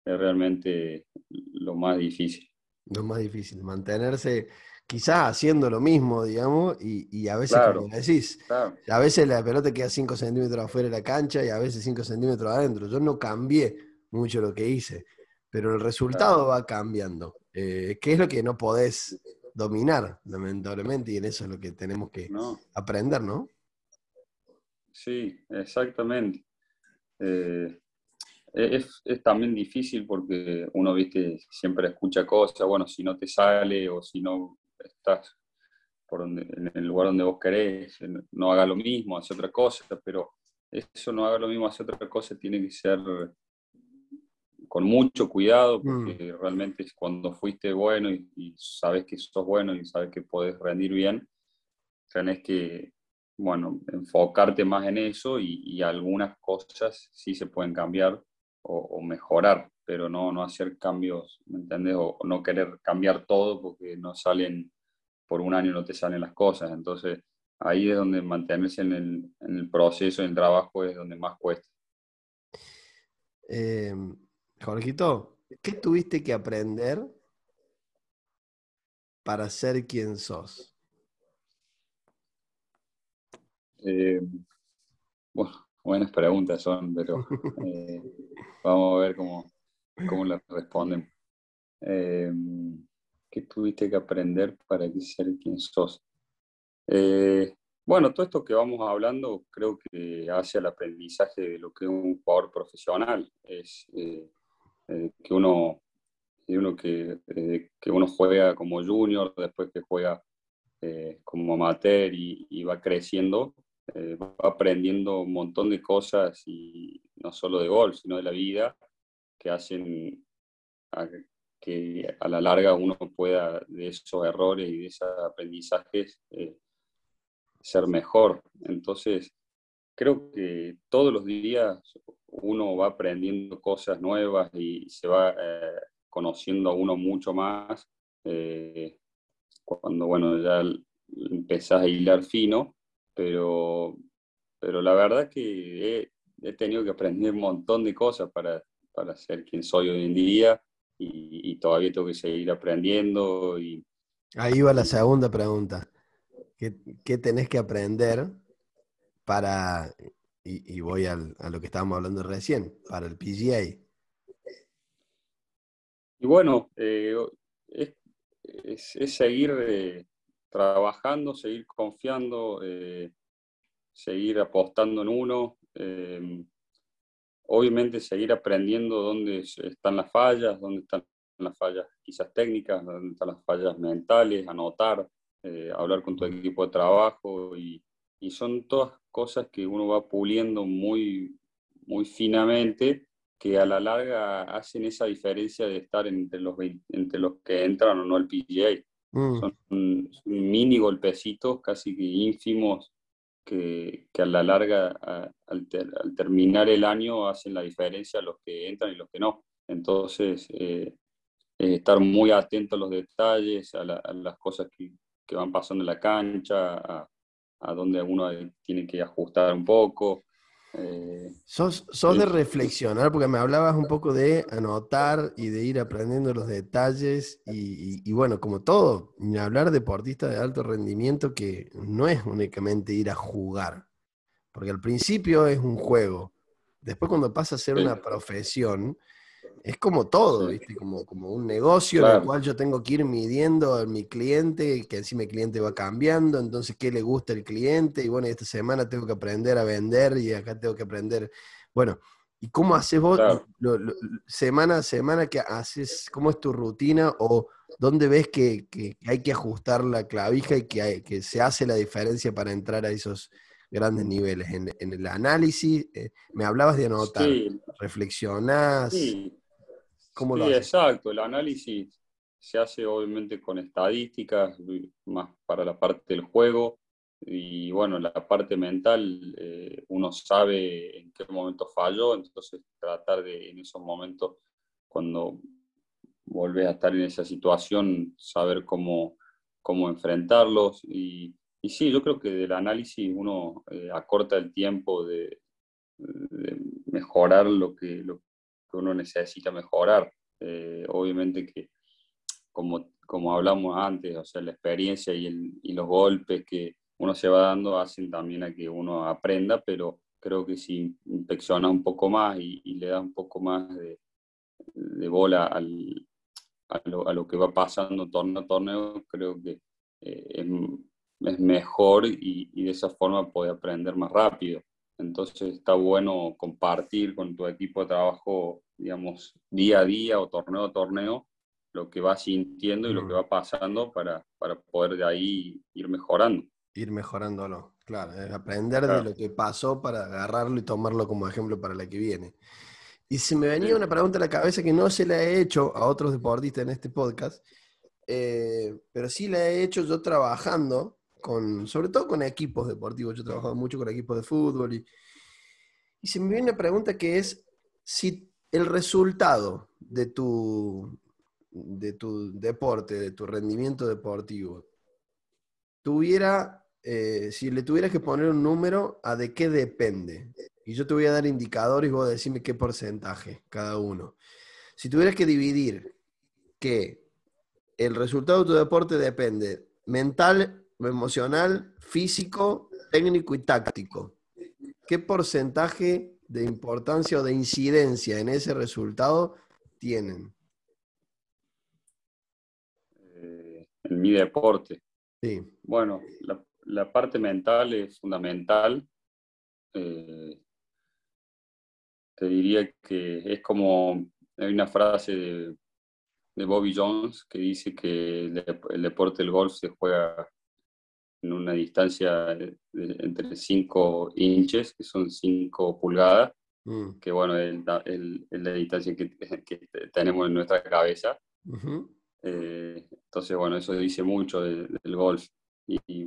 es, realmente lo más difícil. Lo más difícil, mantenerse quizás haciendo lo mismo, digamos, y, y a veces, como decís, a veces la pelota queda 5 centímetros afuera de la cancha y a veces 5 centímetros adentro. Yo no cambié mucho lo que hice, pero el resultado va cambiando. Eh, ¿Qué es lo que no podés dominar, lamentablemente? Y en eso es lo que tenemos que aprender, ¿no? Sí, exactamente. Eh, es, es, también difícil porque uno, viste, siempre escucha cosas, bueno, si no te sale o si no estás por donde, en el lugar donde vos querés, no haga lo mismo, hace otra cosa, pero eso no haga lo mismo, hace otra cosa, tiene que ser con mucho cuidado, porque mm. realmente es cuando fuiste bueno y, sabes que sos bueno y sabes que puedes rendir bien, tenés que, bueno, enfocarte más en eso y, algunas cosas sí se pueden cambiar o, mejorar, pero no, no hacer cambios, ¿me entendés? O, no querer cambiar todo porque no salen, por un año no te salen las cosas. Entonces, ahí es donde mantenerse en el, en el proceso, en el trabajo, es donde más cuesta. Eh, Jorgito, ¿qué tuviste que aprender para ser quien sos? Eh, bueno, buenas preguntas son, pero eh, vamos a ver cómo, cómo las responden. Eh, ¿Qué tuviste que aprender para ser quien sos? bueno, todo esto que vamos hablando creo que hace al aprendizaje de lo que es un jugador profesional. Es que uno, uno que, eh, que, uno juega como junior, después que juega eh, como amateur y, va creciendo, va aprendiendo un montón de cosas, y no solo de gol, sino de la vida, que hacen que a la larga uno pueda de esos errores y de esos aprendizajes ser mejor. Entonces, creo que todos los días uno va aprendiendo cosas nuevas y se va eh, conociendo a uno mucho más eh, cuando, bueno, ya empezás a hilar fino, pero, pero la verdad es que he, tenido que aprender un montón de cosas para, para ser quien soy hoy en día y, todavía tengo que seguir aprendiendo. Y, Ahí va la segunda pregunta. ¿Qué, ¿Qué, tenés que aprender para y, voy a lo que estábamos hablando recién, para el PGA. Y bueno, eh, es, seguir eh, trabajando, seguir confiando, eh, seguir apostando en uno, obviamente seguir aprendiendo dónde están las fallas, dónde están las fallas quizás técnicas, dónde están las fallas mentales, anotar, hablar con tu equipo de trabajo y, y son todas cosas que uno va puliendo muy, muy finamente, que a la larga hacen esa diferencia de estar entre los, entre los que entran o no al PGA. Mm. Son, mini golpecitos casi que ínfimos que, que a la larga, al, terminar el año, hacen la diferencia los que entran y los que no. Entonces, eh, estar muy atento a los detalles, a, a las cosas que, que, van pasando en la cancha, a, a donde uno tiene que ajustar un poco. Eh, sos, de reflexionar, porque me hablabas un poco de anotar y de ir aprendiendo los detalles y, bueno, como todo, hablar deportista de alto rendimiento que no es únicamente ir a jugar, porque al principio es un juego, después cuando pasa a ser una profesión, es como todo, ¿viste? Como, como un negocio en el cual yo tengo que ir midiendo a mi cliente, que encima el cliente va cambiando, entonces qué le gusta al cliente, y bueno, esta semana tengo que aprender a vender y acá tengo que aprender, bueno, ¿y cómo haces vos semana a semana que haces, cómo es tu rutina o dónde ves que, hay que ajustar la clavija y que, que se hace la diferencia para entrar a esos grandes niveles? En, el análisis, eh, me hablabas de anotar, sí. reflexionás. Sí sí, exacto. El análisis se hace obviamente con estadísticas, más para la parte del juego. Y bueno, la parte mental, eh, uno sabe en qué momento falló, entonces tratar de en esos momentos, cuando volvés a estar en esa situación, saber cómo, cómo enfrentarlos. Y, y sí, yo creo que del análisis uno eh, acorta el tiempo de, mejorar lo que, lo, uno necesita mejorar. Eh, obviamente que, como, como hablamos antes, o sea, la experiencia y, los golpes que uno se va dando hacen también a que uno aprenda, pero creo que si inspecciona un poco más y, le da un poco más de, bola a, lo, a, lo, que va pasando torneo a torneo, creo que eh, es, es, mejor y, y, de esa forma puede aprender más rápido. Entonces está bueno compartir con tu equipo de trabajo, digamos, día a día o torneo a torneo, lo que vas sintiendo y lo que va pasando para, para poder de ahí ir mejorando. Ir mejorándolo, claro, es aprender de lo que pasó para agarrarlo y tomarlo como ejemplo para la que viene. Y se me venía una pregunta a la cabeza que no se la he hecho a otros deportistas en este podcast, eh, pero sí la he hecho yo trabajando sobre todo con equipos deportivos. Yo he trabajado mucho con equipos de fútbol y, y se me viene una pregunta que es si el resultado de tu, de tu deporte, de tu rendimiento deportivo, tuviera, eh, si le tuvieras que poner un número, ¿a de qué depende? Y yo te voy a dar indicadores y vos decirme qué porcentaje cada uno. Si tuvieras que dividir que el resultado de tu deporte depende mental, emocional, físico, técnico y táctico, ¿qué porcentaje de importancia o de incidencia en ese resultado tienen? Eh, en mi deporte. Sí. Bueno, la, parte mental es fundamental. Eh, te diría que es como, hay una frase de, Bobby Jones que dice que el, deporte del golf se juega en una distancia entre 5 inches, que son 5 pulgadas, mm. que bueno, es, la distancia que, tenemos en nuestra cabeza. Eh, entonces, bueno, eso dice mucho del, golf y, y,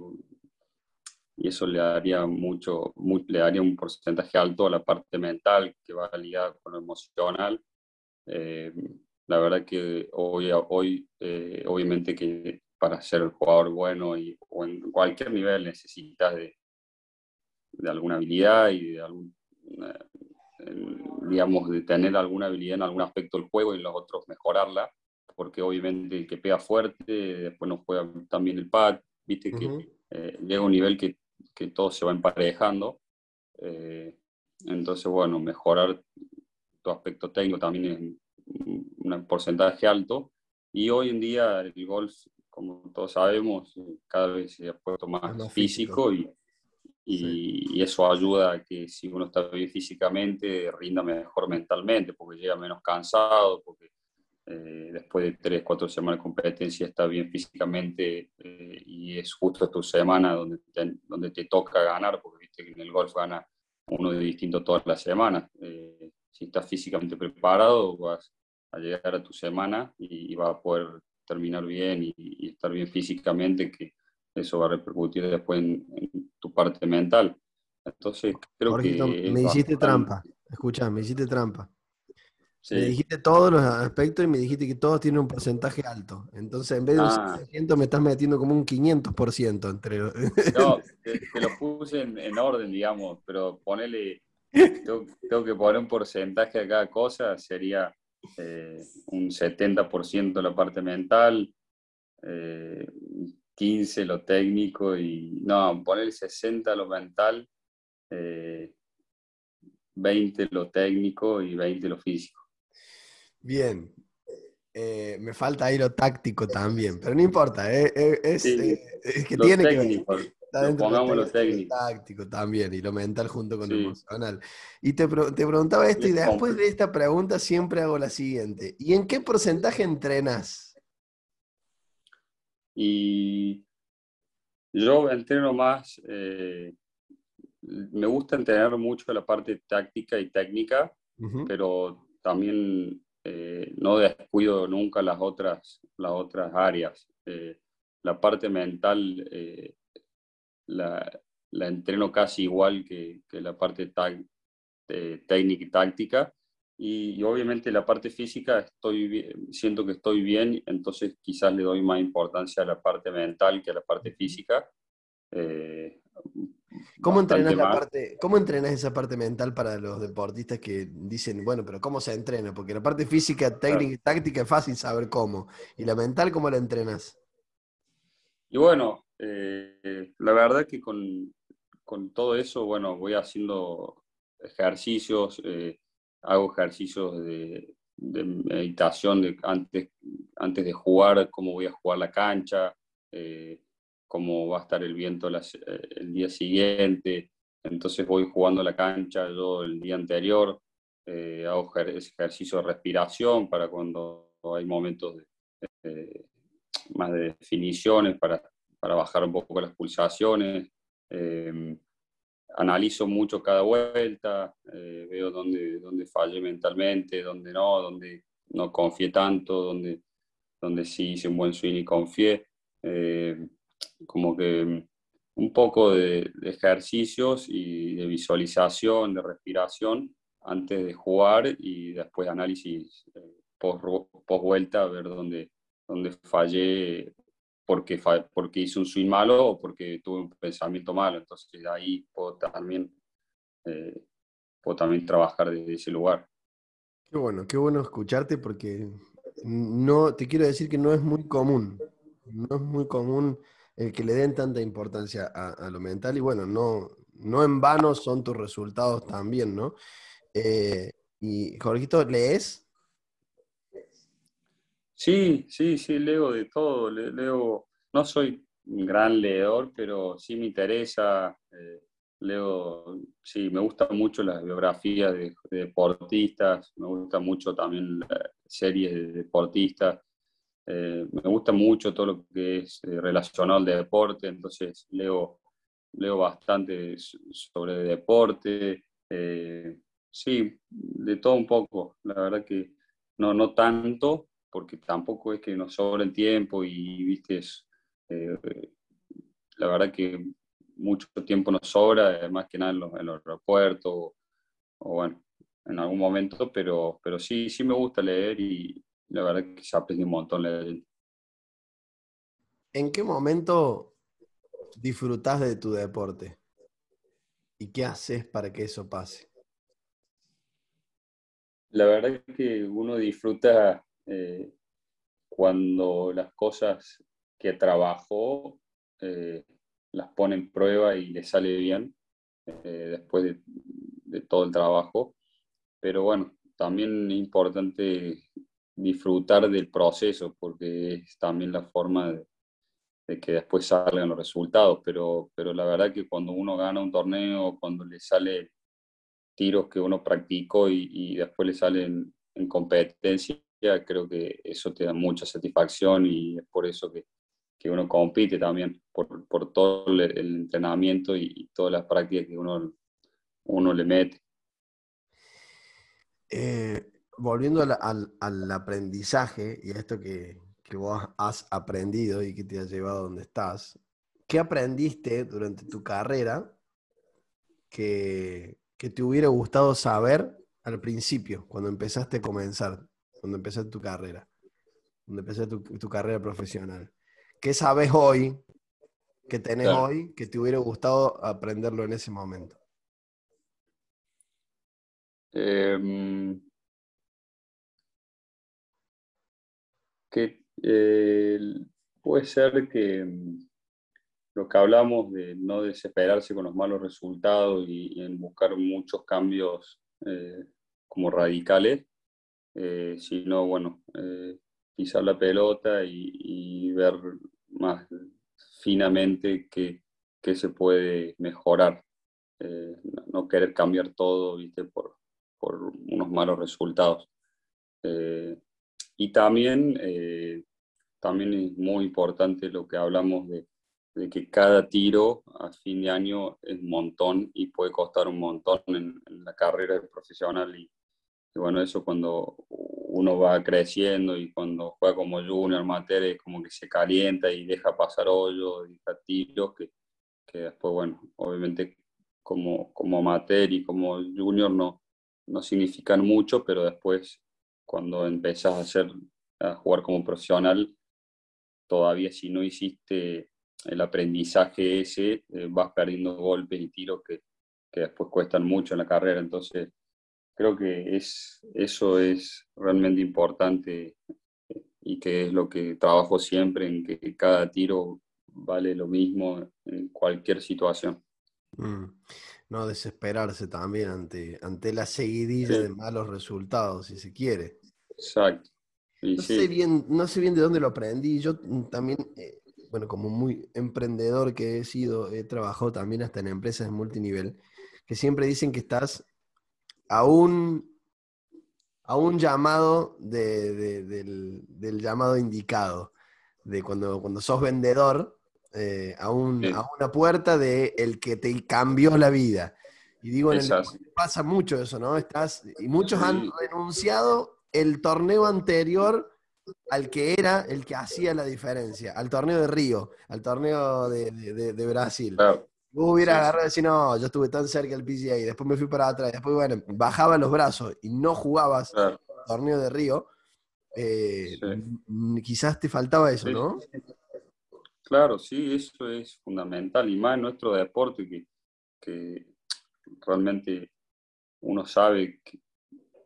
eso le daría mucho, le daría un porcentaje alto a la parte mental que va ligada con lo emocional. Eh, la verdad que hoy, hoy eh, obviamente que para ser jugador bueno y, o en cualquier nivel necesitas de, de alguna habilidad y de algún, digamos, de tener alguna habilidad en algún aspecto del juego y los otros mejorarla porque obviamente el que pega fuerte, después no juega también el pad, viste que eh, llega un nivel que, que, todo se va emparejando. Eh, entonces, bueno, mejorar tu aspecto técnico también es un porcentaje alto. Y hoy en día el golf, como todos sabemos, cada vez se ha puesto más, físico, y, y, eso ayuda a que si uno está bien físicamente, rinda mejor mentalmente, porque llega menos cansado, porque eh, después de tres, cuatro semanas de competencia está bien físicamente eh, y es justo tu semana donde te, donde te toca ganar, porque viste que en el golf gana uno de distinto todas las semanas. Eh, si estás físicamente preparado, vas a llegar a tu semana y, vas a poder terminar bien y, estar bien físicamente, que eso va a repercutir después en, tu parte mental. Entonces, creo que... Me hiciste trampa, escucha, me hiciste trampa. Me dijiste todos los aspectos y me dijiste que todos tienen un porcentaje alto. Entonces, en vez de un 100%, ah. me estás metiendo como un 500% entre No, te, lo puse en, orden, digamos, pero ponele, tengo, que poner un porcentaje a cada cosa, sería eh, un 70% la parte mental, 15 eh, lo técnico y, no, poner 60 lo mental, 20 eh, lo técnico y 20 lo físico. Bien. Eh, me falta ahí lo táctico también, pero no importa, eh, eh, es, que tiene que pongamos lo técnico. táctico también y lo mental junto con lo emocional. Y te, te preguntaba esto y después de esta pregunta siempre hago la siguiente. ¿Y en qué porcentaje entrenas? Y yo entreno más, me gusta entrenar mucho la parte táctica y técnica, pero también eh, no descuido nunca las otras, las otras áreas. Eh, la parte mental eh, la, la, entreno casi igual que, que la parte técnica y táctica. Y, obviamente la parte física estoy siento que estoy bien, entonces quizás le doy más importancia a la parte mental que a la parte física. ¿Cómo entrenas, la parte, ¿Cómo entrenas esa parte mental para los deportistas que dicen, bueno, pero ¿cómo se entrena? Porque la parte física, técnica y táctica es fácil saber cómo. ¿Y la mental cómo la entrenas? Y bueno, eh, la verdad que con, con, todo eso, bueno, voy haciendo ejercicios, eh, hago ejercicios de, meditación antes, antes de jugar, cómo voy a jugar la cancha. Eh, cómo va a estar el viento el día siguiente. entonces voy jugando la cancha yo el día anterior, hago ejercicio de respiración para cuando hay momentos más de definiciones, para, para, bajar un poco las pulsaciones. Eh, analizo mucho cada vuelta, eh, veo dónde, dónde fallé mentalmente, dónde no, dónde no confié tanto, dónde, dónde sí hice un buen swing y confié. como que un poco de, ejercicios y de visualización, de respiración antes de jugar y después análisis eh, post, vuelta, a ver dónde, dónde fallé, porque, porque hice un swing malo o porque tuve un pensamiento malo. Entonces ahí puedo también, eh, puedo también trabajar desde ese lugar. Qué bueno, qué bueno escucharte porque no, te quiero decir que no es muy común, no es muy común el que le den tanta importancia a, lo mental y bueno, no, no en vano son tus resultados también, ¿no? Eh, y Jorgito, ¿lees? Sí, sí, sí, leo de todo, leo, no soy un gran leedor, pero sí me interesa, eh, leo, sí, me gusta mucho las biografías de, deportistas, me gusta mucho también series de deportistas, eh, me gusta mucho todo lo que es eh, relacionado al deporte, entonces leo, leo bastante sobre deporte. Sí, de todo un poco. La verdad que no, no tanto, porque tampoco es que nos sobre el tiempo y, viste, la verdad que mucho tiempo nos sobra, más que nada en los, en los aeropuertos o, o, bueno, en algún momento, pero, pero sí, sí me gusta leer y, la verdad que se aprende un montón ¿En qué momento disfrutas de tu deporte? ¿Y qué haces para que eso pase? La verdad es que uno disfruta eh, cuando las cosas que trabajó eh, las pone en prueba y le sale bien eh, después de, de, todo el trabajo. Pero bueno, también es importante disfrutar del proceso, porque es también la forma de, que después salgan los resultados, pero, pero la verdad que cuando uno gana un torneo, cuando le sale tiros que uno practicó y, después le salen en competencia, creo que eso te da mucha satisfacción y es por eso que, que uno compite también, por, por todo el, entrenamiento y, todas las prácticas que uno, uno le mete. Eh, volviendo al, aprendizaje y a esto que, vos has aprendido y que te ha llevado a donde estás, ¿qué aprendiste durante tu carrera que, te hubiera gustado saber al principio, cuando empezaste a comenzar, cuando empezaste tu carrera, cuando empezaste tu, carrera profesional? ¿Qué sabes hoy, que tenés hoy, que te hubiera gustado aprenderlo en ese momento? Eh, que eh, puede ser que mm, lo que hablamos de no desesperarse con los malos resultados y, en buscar muchos cambios eh, como radicales, eh, sino, bueno, pisar la pelota y, ver más finamente qué, se puede mejorar. no querer cambiar todo, ¿viste? Por, por unos malos resultados. Y también, eh, también es muy importante lo que hablamos de, de, que cada tiro a fin de año es un montón y puede costar un montón en, la carrera profesional. Y, bueno, eso cuando uno va creciendo y cuando juega como junior, amateur, es como que se calienta y deja pasar hoyos, deja tiros, que, que después, bueno, obviamente como, como amateur y como junior no, no significan mucho, pero después cuando empezás a, hacer, a jugar como profesional, todavía si no hiciste el aprendizaje ese, eh, vas perdiendo golpes y tiros que, que, después cuestan mucho en la carrera. Entonces, creo que es, eso es realmente importante eh, y que es lo que trabajo siempre, en que cada tiro vale lo mismo en cualquier situación. Mm no desesperarse también ante, ante la seguidilla de malos resultados, si se quiere. Exacto. no, sé bien, no sé bien de dónde lo aprendí. Yo también, eh, bueno, como muy emprendedor que he sido, he trabajado también hasta en empresas de multinivel. que siempre dicen que estás a un, a un llamado del, llamado indicado, de cuando, cuando sos vendedor, eh, a, una puerta de el que te cambió la vida. Y digo, en el, pasa mucho eso, ¿no? Estás, y muchos han renunciado el torneo anterior al que era el que hacía la diferencia, al torneo de Río, al torneo de, Brasil. Claro. Vos hubieras agarrado y decir, no, yo estuve tan cerca del PGA, y después me fui para atrás, y después, bueno, bajaba los brazos y no jugabas el torneo de Río, eh, quizás te faltaba eso, ¿no? Claro, sí, eso es fundamental, y más en nuestro deporte, que, que realmente uno sabe que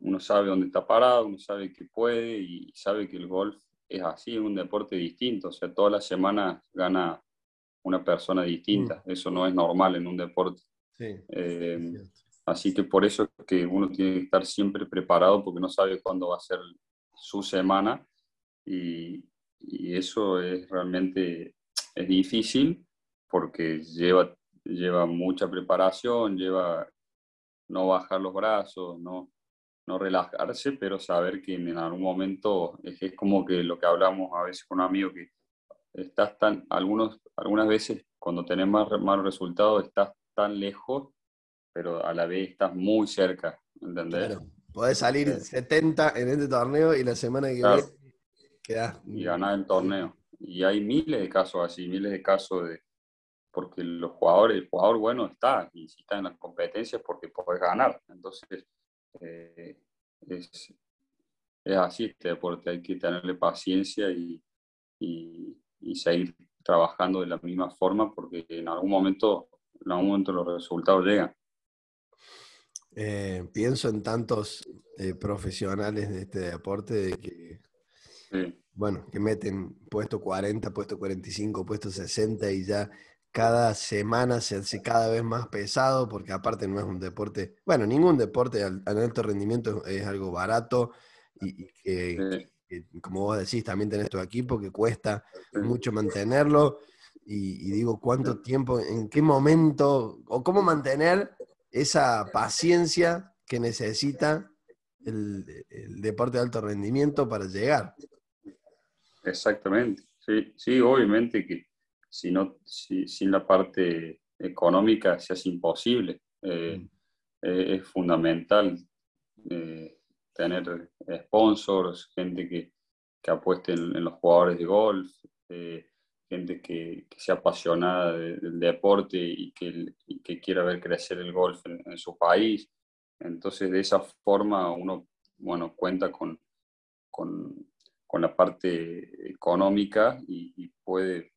uno sabe dónde está parado, uno sabe que puede y sabe que el golf es así, es un deporte distinto. O sea, todas las semanas gana una persona distinta. Mm. Eso no es normal en un deporte. Eh, así que por eso es que uno tiene que estar siempre preparado porque no sabe cuándo va a ser su semana y, y eso es realmente es difícil porque lleva, lleva mucha preparación, lleva no bajar los brazos, no, no relajarse, pero saber que en algún momento es, es como que lo que hablamos a veces con un amigo, que estás tan, algunos, algunas veces cuando tenés más malos resultados estás tan lejos, pero a la vez estás muy cerca, ¿entendés? Claro, podés salir 70 en este torneo y la semana que viene quedás... Y ganar el torneo. Y hay miles de casos así, miles de casos de... Porque los jugadores, el jugador bueno está, y si está en las competencias porque podés ganar. Entonces, eh, es, así este deporte, hay que tenerle paciencia y, seguir trabajando de la misma forma porque en algún momento, en algún momento los resultados llegan. Eh, pienso en tantos eh, profesionales de este deporte que, bueno, que meten puesto 40, puesto 45, puesto 60 y ya cada semana se hace cada vez más pesado, porque aparte no es un deporte, bueno, ningún deporte al, alto rendimiento es, algo barato y, que, como vos decís, también tenés tu equipo que cuesta mucho mantenerlo. Y, digo, ¿cuánto tiempo, en qué momento, o cómo mantener esa paciencia que necesita el, el deporte de alto rendimiento para llegar? Exactamente, sí, sí, obviamente que si si, sin la parte económica se hace imposible. Eh, mm. eh, es fundamental eh, tener sponsors, gente que, que apueste en, los jugadores de golf, gente que, sea apasionada del deporte y que, que, quiera ver crecer el golf en, su país. Entonces, de esa forma uno bueno, cuenta con, con, con la parte económica y, y puede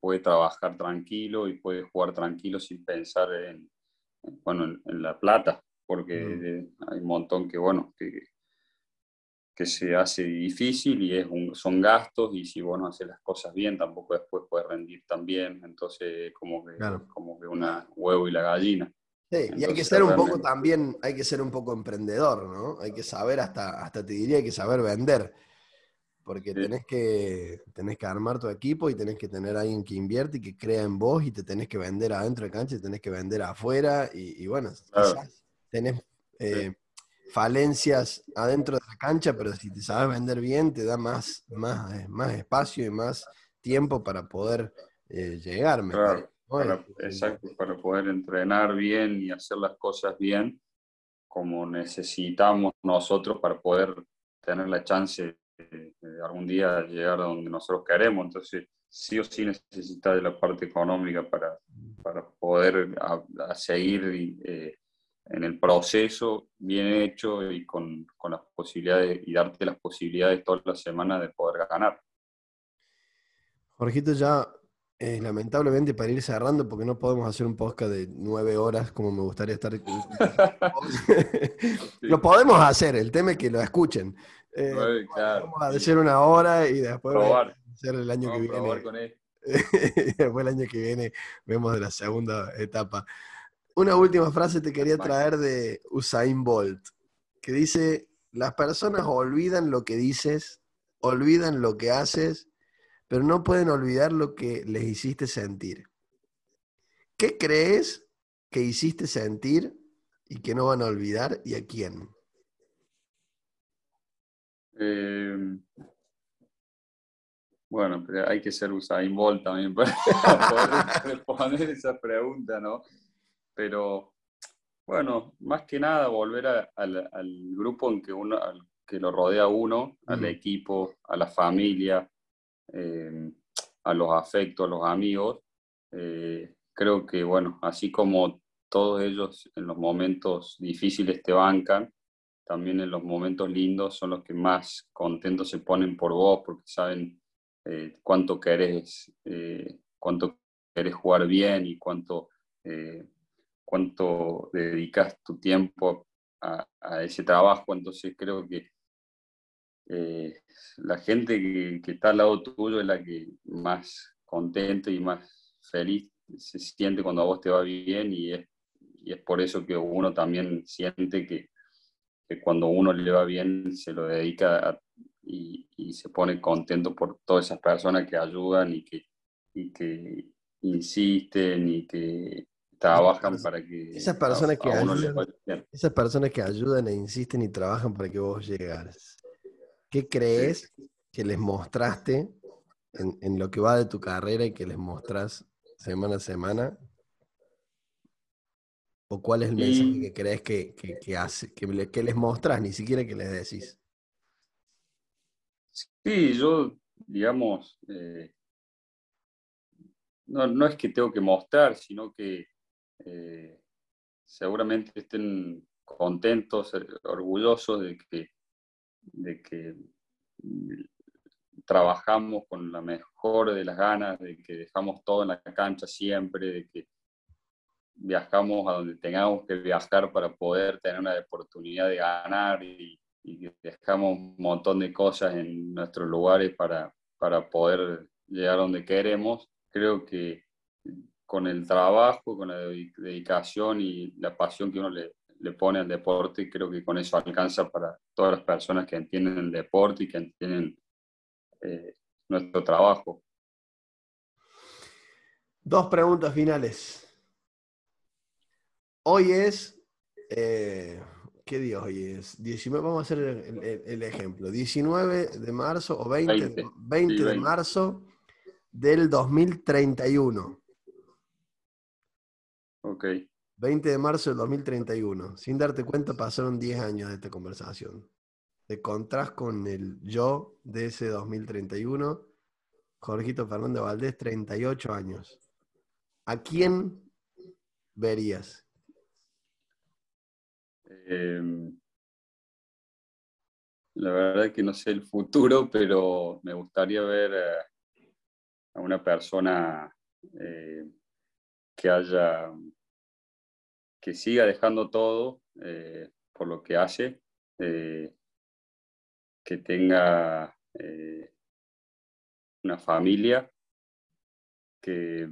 puede trabajar tranquilo y puede jugar tranquilo sin pensar en, bueno, en, la plata, porque hay un montón que, bueno, que, que se hace difícil y es son gastos y si vos no haces las cosas bien tampoco después puedes rendir tan bien, entonces como que, como que una huevo y la gallina. Sí, y hay que ser un poco también, hay que ser un poco emprendedor, ¿no? Hay que saber hasta, hasta te diría, hay que saber vender porque tenés, que, tenés que armar tu equipo y tenés que tener a alguien que invierte y que crea en vos y te tenés que vender adentro de cancha y tenés que vender afuera y, bueno, quizás tenés eh, falencias adentro de la cancha, pero si te sabes vender bien te da más, más, eh, más espacio y más tiempo para poder eh, llegar. Claro, exacto, para poder entrenar bien y hacer las cosas bien como necesitamos nosotros para poder tener la chance algún día llegar a donde nosotros queremos. Entonces, sí o sí necesita de la parte económica para, para poder seguir eh, en el proceso bien hecho y con, con, las posibilidades y darte las posibilidades todas las semanas de poder ganar. Jorgito, ya eh, lamentablemente para ir cerrando, porque no podemos hacer un podcast de nueve horas como me gustaría estar. lo podemos hacer, el tema es que lo escuchen. Eh, vamos a hacer una hora y después hacer el año que viene. después el año que viene vemos de la segunda etapa. Una última frase te quería traer de Usain Bolt, que dice, las personas olvidan lo que dices, olvidan lo que haces, pero no pueden olvidar lo que les hiciste sentir. ¿Qué crees que hiciste sentir y que no van a olvidar y a quién? Eh, bueno, pero hay que ser Usain Bolt también para poder responder esa pregunta, ¿no? Pero bueno, más que nada volver al, grupo en que uno, que lo rodea uno, al equipo, a la familia, eh, a los afectos, a los amigos. Eh, creo que, bueno, así como todos ellos en los momentos difíciles te bancan, también en los momentos lindos son los que más contentos se ponen por vos, porque saben eh, cuánto querés, cuánto querés jugar bien y cuánto, cuánto dedicas tu tiempo a, ese trabajo. Entonces creo que la gente que, está al lado tuyo es la que más contenta y más feliz se siente cuando a vos te va bien y es, y es por eso que uno también siente que, que cuando uno le va bien se lo dedica a y, se pone contento por todas esas personas que ayudan y que, y que insisten y que trabajan para que esas personas que ayudan, esas personas que ayudan e insisten y trabajan para que vos llegaras. ¿Qué crees que les mostraste en, en, lo que va de tu carrera y que les mostrás semana a semana? ¿O cuál es el mensaje que crees que, que, que, hace, que, que les mostrás, ni siquiera que les decís? Sí, yo, digamos, eh, no, es que tengo que mostrar, sino que eh, seguramente estén contentos, eh, orgullosos de que, de que trabajamos con la mejor de las ganas, de que dejamos todo en la cancha siempre, de que viajamos a donde tengamos que viajar para poder tener una oportunidad de ganar y, y dejamos un montón de cosas en nuestros lugares para, para poder llegar donde queremos. Creo que con el trabajo, con la dedicación y la pasión que uno le, le pone al deporte, creo que con eso alcanza para todas las personas que entienden el deporte y que entienden eh, nuestro trabajo. Dos preguntas finales. Hoy es eh, ¿Qué día hoy es? 19, vamos a hacer el, ejemplo. 19 de marzo o 20, 20, de marzo del 2031. Ok. 20 de marzo del 2031. Sin darte cuenta, pasaron 10 años de esta conversación. Te contras con el yo de ese 2031, Jorgito Fernández Valdés, 38 años. ¿A quién verías? Em, la verdad que no sé el futuro, pero me gustaría ver eh, a una persona eh, que haya, que siga dejando todo eh, por lo que hace, que tenga una familia, que,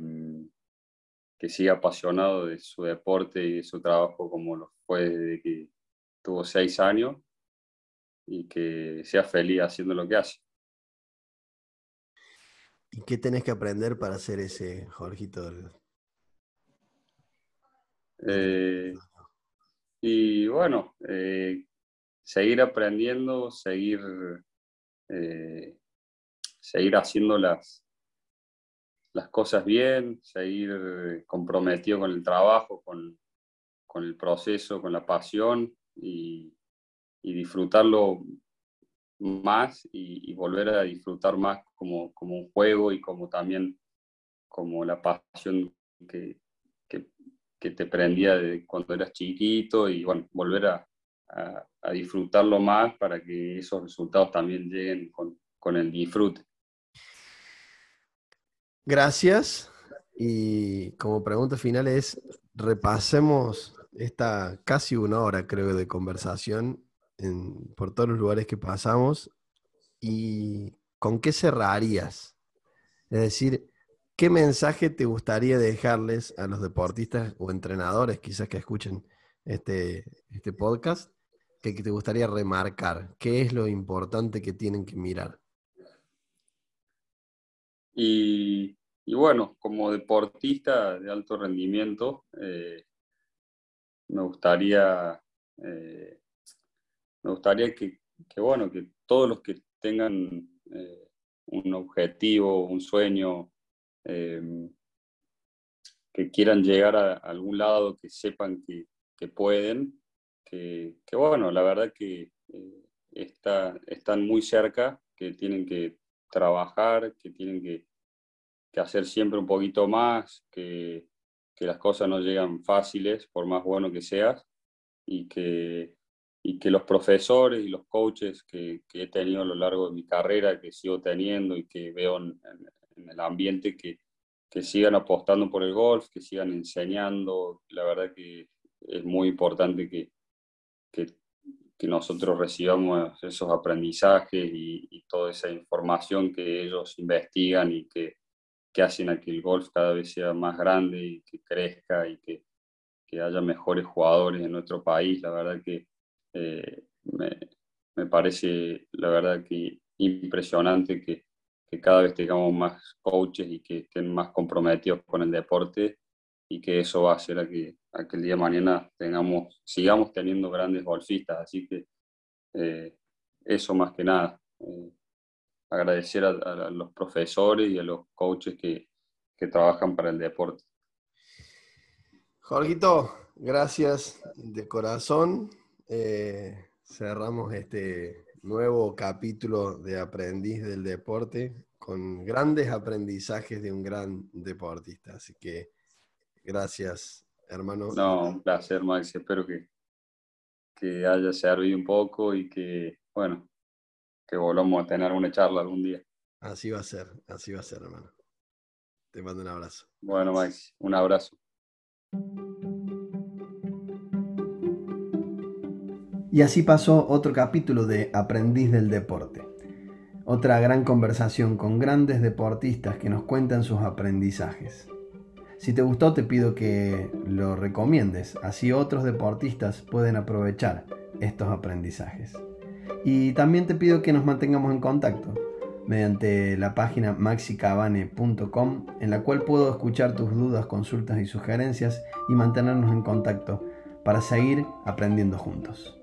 que siga apasionado de su deporte y de su trabajo como lo fue desde que tuvo seis años y que sea feliz haciendo lo que hace. ¿Y qué tenés que aprender para hacer ese Jorgito? Eh, y bueno, eh, seguir aprendiendo, seguir, eh, seguir haciendo las, las cosas bien, seguir comprometido con el trabajo, con, con el proceso, con la pasión y, disfrutarlo más y, volver a disfrutar más como, como, un juego y como también como la pasión que, que, te prendía de cuando eras chiquito y bueno, volver a, disfrutarlo más para que esos resultados también lleguen con el disfrute. Gracias. Y como pregunta final es, repasemos esta casi una hora, creo, de conversación por todos los lugares que pasamos y con qué cerrarías. Es decir, ¿qué mensaje te gustaría dejarles a los deportistas o entrenadores quizás que escuchen este, este podcast que, te gustaría remarcar? ¿Qué es lo importante que tienen que mirar? Y, bueno, como deportista de alto rendimiento, eh, me gustaría, eh, me gustaría que, bueno, que todos los que tengan eh, un objetivo, un sueño, que quieran llegar a, algún lado, que sepan que, pueden, que, bueno, la verdad que está, están muy cerca, que tienen que trabajar, que tienen que, hacer siempre un poquito más, que, las cosas no llegan fáciles, por más bueno que seas, y que, y que los profesores y los coaches que, he tenido a lo largo de mi carrera, que sigo teniendo y que veo en, el ambiente, que, que sigan apostando por el golf, que sigan enseñando. La verdad que es muy importante que, que que nosotros recibamos esos aprendizajes y, toda esa información que ellos investigan y que, que, hacen a que el golf cada vez sea más grande y que crezca y que, que haya mejores jugadores en nuestro país. La verdad que eh, me, me, parece, la verdad que impresionante que, que cada vez tengamos más coaches y que estén más comprometidos con el deporte y que eso va a hacer que, a el día de mañana tengamos, sigamos teniendo grandes golfistas. Así que eh, eso más que nada. Eh, agradecer a, los profesores y a los coaches que, que trabajan para el deporte. Jorgito, gracias de corazón. Eh, cerramos este nuevo capítulo de Aprendiz del Deporte con grandes aprendizajes de un gran deportista. Así que Gracias, hermano. No, un placer, Max. Espero que, que haya servido un poco y que, bueno, que volvamos a tener una charla algún día. Así va a ser, así va a ser, hermano. Te mando un abrazo. Bueno, Max, un abrazo. Y así pasó otro capítulo de Aprendiz del Deporte. Otra gran conversación con grandes deportistas que nos cuentan sus aprendizajes. Si te gustó te pido que lo recomiendes, así otros deportistas pueden aprovechar estos aprendizajes. Y también te pido que nos mantengamos en contacto mediante la página maxicabane.com en la cual puedo escuchar tus dudas, consultas y sugerencias y mantenernos en contacto para seguir aprendiendo juntos.